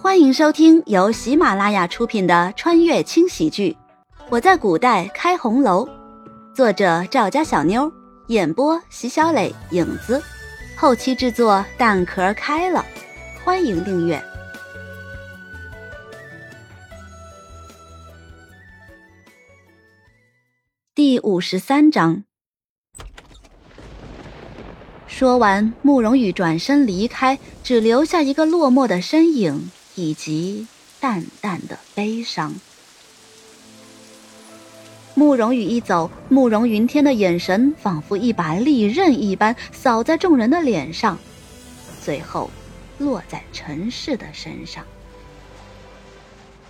欢迎收听由喜马拉雅出品的穿越轻喜剧《我在古代开红楼》，作者赵家小妞，演播席小磊、影子，后期制作蛋壳开了。欢迎订阅。第五十三章。说完，慕容羽转身离开，只留下一个落寞的身影。以及淡淡的悲伤。慕容羽一走，慕容云天的眼神仿佛一把利刃一般扫在众人的脸上，最后落在陈氏的身上。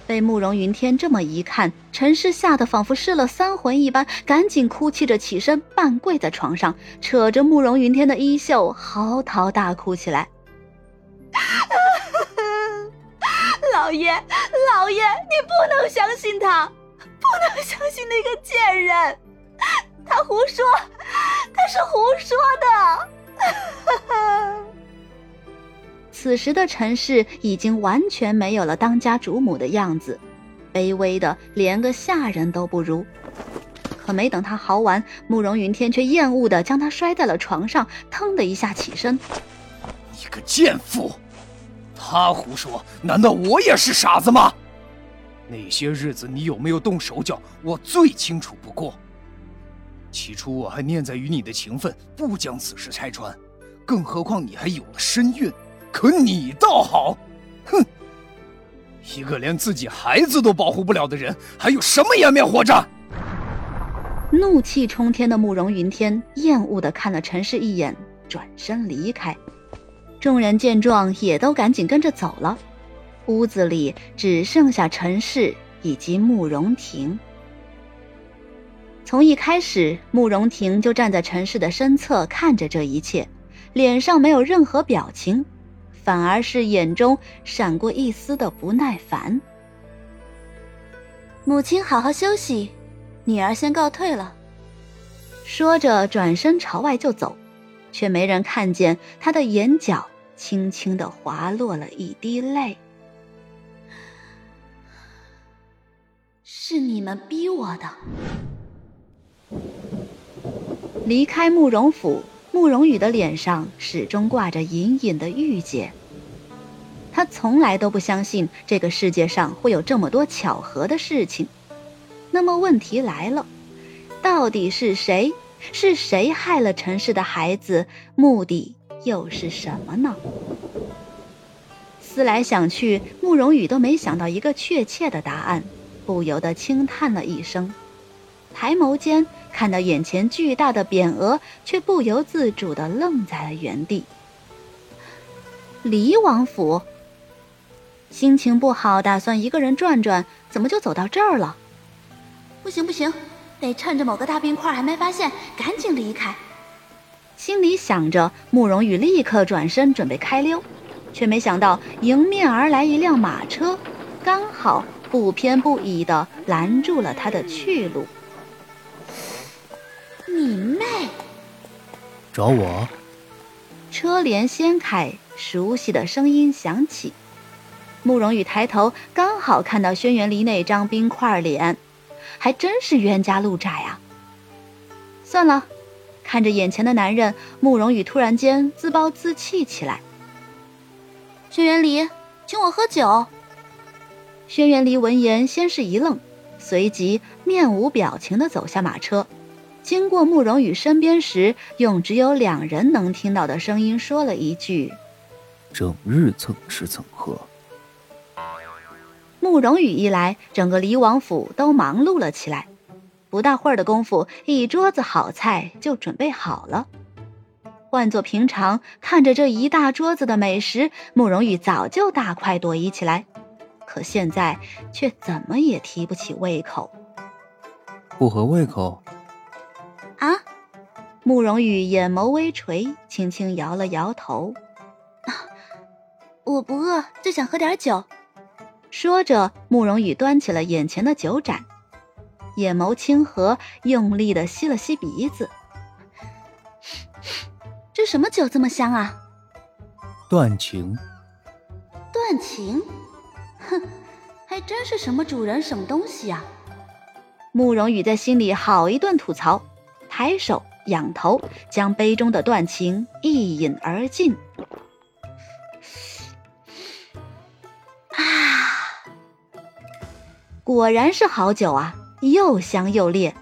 被慕容云天这么一看，陈氏吓得仿佛失了三魂一般，赶紧哭泣着起身，半跪在床上，扯着慕容云天的衣袖，嚎啕大哭起来。老爷，老爷，你不能相信他，不能相信那个贱人，他胡说，他是胡说的。此时的陈氏已经完全没有了当家主母的样子，卑微的连个下人都不如。可没等他嚎完，慕容云天却厌恶的将他摔在了床上，腾的一下起身：“你个贱妇！”他胡说，难道我也是傻子吗？那些日子你有没有动手脚，我最清楚不过。起初我还念在与你的情分，不将此事拆穿，更何况你还有了身孕。可你倒好，哼！一个连自己孩子都保护不了的人，还有什么颜面活着？怒气冲天的慕容云天厌恶的看了陈氏一眼，转身离开。众人见状，也都赶紧跟着走了。屋子里只剩下陈氏以及慕容婷。从一开始，慕容婷就站在陈氏的身侧，看着这一切，脸上没有任何表情，反而是眼中闪过一丝的不耐烦。母亲好好休息，女儿先告退了。说着，转身朝外就走。却没人看见他的眼角轻轻的滑落了一滴泪。是你们逼我的。离开慕容府，慕容羽的脸上始终挂着隐隐的郁结。他从来都不相信这个世界上会有这么多巧合的事情。那么问题来了，到底是谁？是谁害了陈氏的孩子？目的又是什么呢？思来想去，慕容羽都没想到一个确切的答案，不由得轻叹了一声，抬眸间看到眼前巨大的匾额，却不由自主的愣在了原地。黎王府，心情不好，打算一个人转转，怎么就走到这儿了？不行不行！得趁着某个大冰块还没发现，赶紧离开。心里想着，慕容羽立刻转身准备开溜，却没想到迎面而来一辆马车，刚好不偏不倚的拦住了他的去路。你妹！找我？车帘掀开，熟悉的声音响起。慕容羽抬头，刚好看到轩辕离那张冰块脸。还真是冤家路窄啊！算了，看着眼前的男人，慕容羽突然间自暴自弃起来。轩辕离，请我喝酒。轩辕离闻言，先是一愣，随即面无表情的走下马车，经过慕容羽身边时，用只有两人能听到的声音说了一句：“整日蹭吃蹭喝。”慕容羽一来，整个离王府都忙碌了起来。不大会儿的功夫，一桌子好菜就准备好了。换做平常，看着这一大桌子的美食，慕容羽早就大快朵颐起来。可现在却怎么也提不起胃口。不合胃口？啊！慕容羽眼眸微垂，轻轻摇了摇头。我不饿，就想喝点酒。说着，慕容羽端起了眼前的酒盏，眼眸清和，用力的吸了吸鼻子。这什么酒这么香啊？断情。断情？哼，还真是什么主人什么东西啊！慕容羽在心里好一顿吐槽，抬手仰头，将杯中的断情一饮而尽。果然是好酒啊，又香又烈，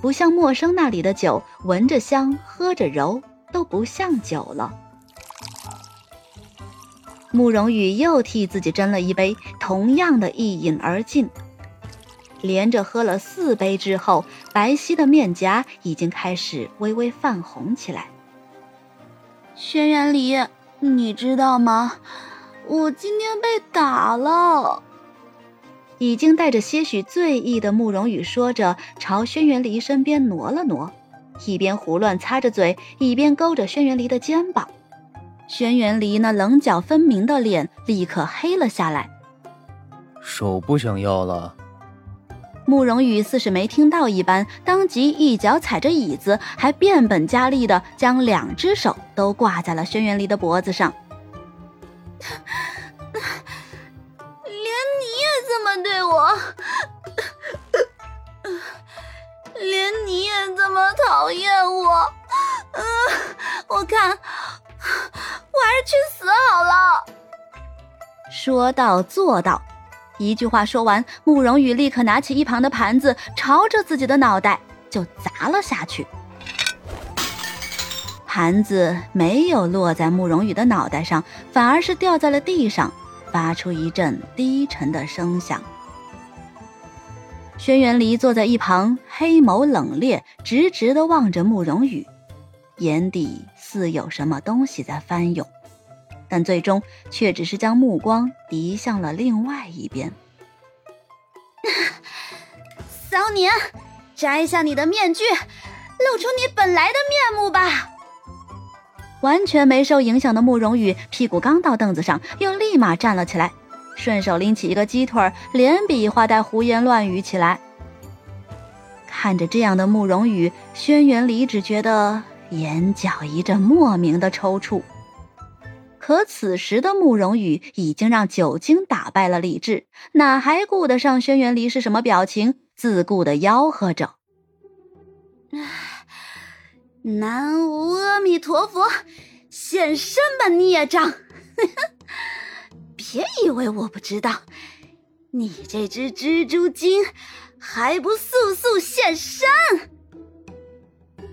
不像陌生那里的酒，闻着香，喝着柔，都不像酒了。慕容羽又替自己斟了一杯，同样的一饮而尽。连着喝了四杯之后，白皙的面颊已经开始微微泛红起来。轩辕离，你知道吗？我今天被打了。已经带着些许醉意的慕容羽说着，朝轩辕离身边挪了挪，一边胡乱擦着嘴，一边勾着轩辕离的肩膀。轩辕离那棱角分明的脸立刻黑了下来。手不想要了。慕容羽似是没听到一般，当即一脚踩着椅子，还变本加厉的将两只手都挂在了轩辕离的脖子上。对我，连你也这么讨厌我，嗯，我看我还是去死好了。说到做到。一句话说完，慕容羽立刻拿起一旁的盘子，朝着自己的脑袋就砸了下去。盘子没有落在慕容羽的脑袋上，反而是掉在了地上，发出一阵低沉的声响。轩辕离坐在一旁，黑眸冷冽，直直的望着慕容羽，眼底似有什么东西在翻涌。但最终却只是将目光移向了另外一边。骚年，摘下你的面具，露出你本来的面目吧！完全没受影响的慕容羽屁股刚到凳子上，又立马站了起来，顺手拎起一个鸡腿，连比划带胡言乱语起来。看着这样的慕容羽，轩辕离只觉得眼角一阵莫名的抽搐。可此时的慕容羽已经让酒精打败了理智，哪还顾得上轩辕离是什么表情？自顾的吆喝着：“南无阿弥陀佛，现身吧，孽障！别以为我不知道，你这只蜘蛛精还不速速现身！”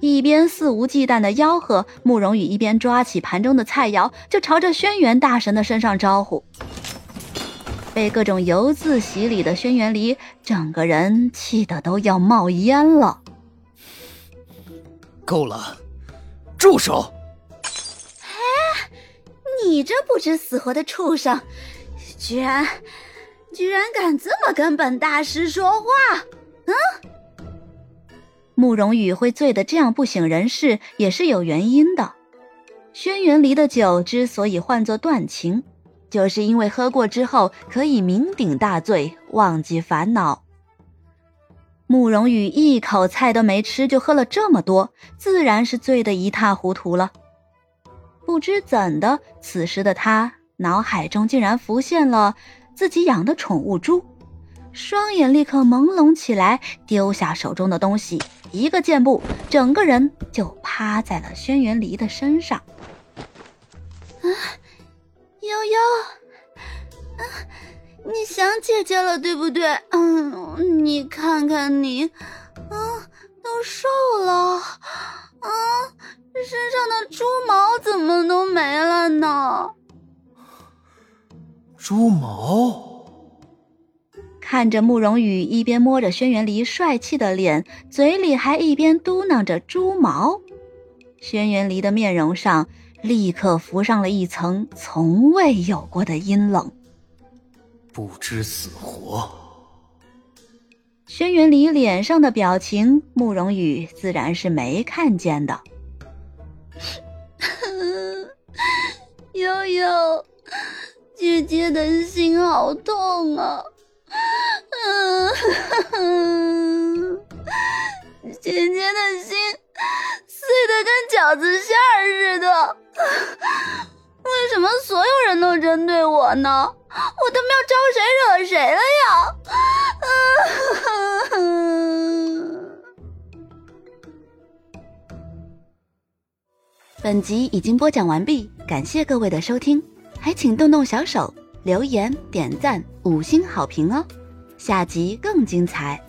一边肆无忌惮的吆喝，慕容羽一边抓起盘中的菜肴，就朝着轩辕大神的身上招呼。被各种油渍洗礼的轩辕离，整个人气得都要冒烟了。够了，住手！哎，你这不知死活的畜生，居然，居然敢这么跟本大师说话！嗯。慕容羽会醉得这样不省人事，也是有原因的。轩辕离的酒之所以唤作断情，就是因为喝过之后可以酩酊大醉，忘记烦恼。慕容羽一口菜都没吃就喝了这么多，自然是醉得一塌糊涂了。不知怎的，此时的他脑海中竟然浮现了自己养的宠物猪。双眼立刻朦胧起来，丢下手中的东西，一个箭步，整个人就趴在了轩辕离的身上。啊，悠悠，啊，你想姐姐了对不对？嗯，你看看你，啊，都瘦了，啊，身上的猪毛怎么都没了呢？猪毛。看着慕容羽一边摸着轩辕离帅气的脸，嘴里还一边嘟囔着“猪毛”，轩辕离的面容上立刻浮上了一层从未有过的阴冷。不知死活！轩辕离脸上的表情，慕容羽自然是没看见的。悠悠，姐姐的心好痛啊！嗯，姐姐的心碎的跟饺子馅儿似的，为什么所有人都针对我呢？我都没有招谁惹谁了呀！本集已经播讲完毕，感谢各位的收听，还请动动小手留言、点赞、五星好评哦！下集更精彩。